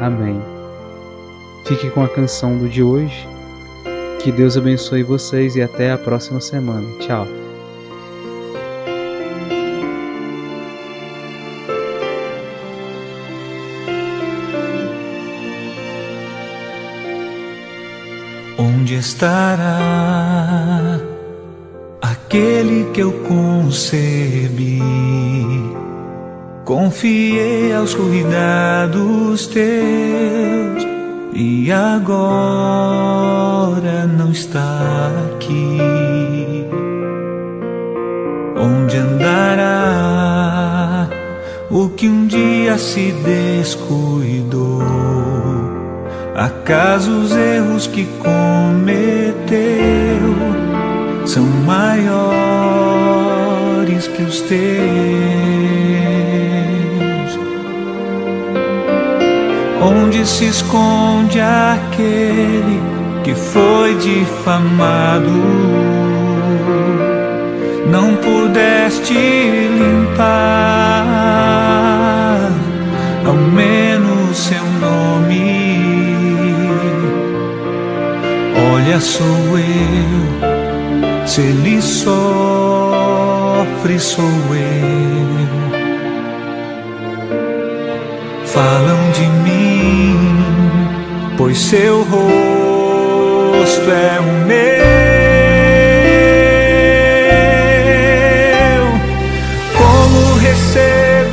Amém. Fique com a canção do de hoje. Que Deus abençoe vocês e até a próxima semana. Tchau. Onde estará aquele que eu concebi? Confiei aos cuidados teus e agora não está aqui. Onde andará o que um dia se descuidou? Acaso os erros que cometeu são maiores que os teus? Onde se esconde aquele que foi difamado. Não pudeste limpar, ao menos seu nome. Olha, sou eu, se ele sofre, sou eu. Falam de mim, pois seu rosto é o meu. Como receberás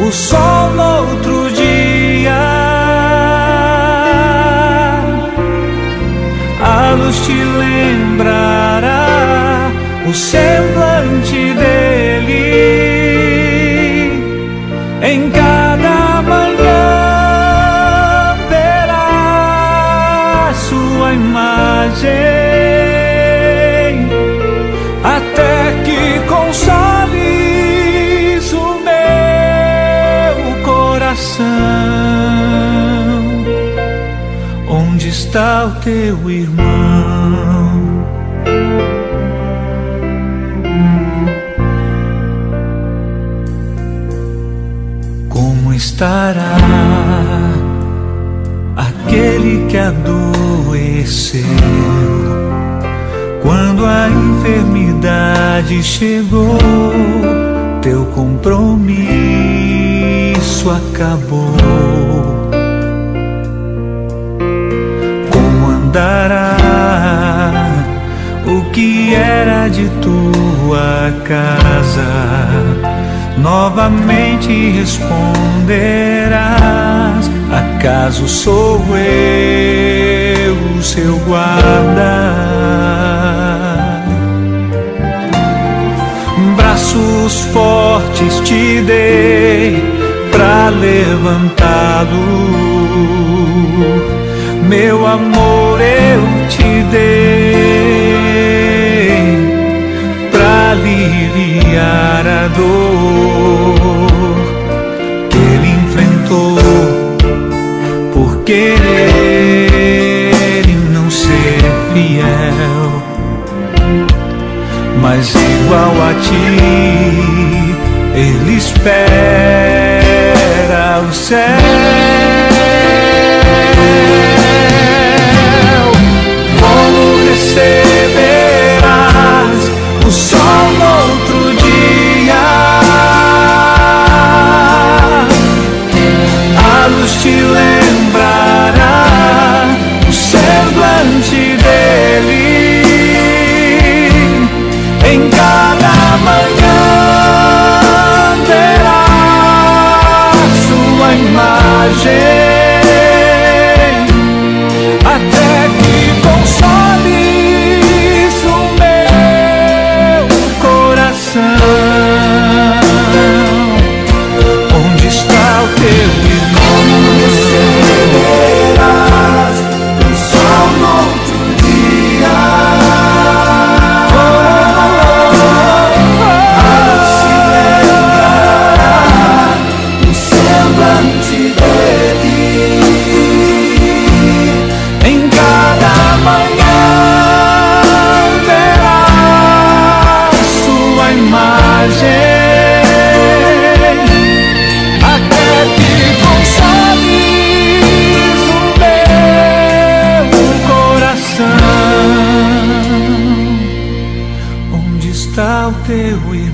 o sol no outro dia? A luz te lembrará o semblante está o teu irmão? Como estará aquele que adoeceu quando a enfermidade chegou? Teu compromisso acabou. Que era de tua casa? novamente responderás: Acaso sou eu, o seu guarda? Braços fortes te dei pra levantá-lo, meu amor eu te dei aliviar a dor que ele enfrentou por querer e não ser fiel, mas igual a ti ele espera o céu. Teu erro e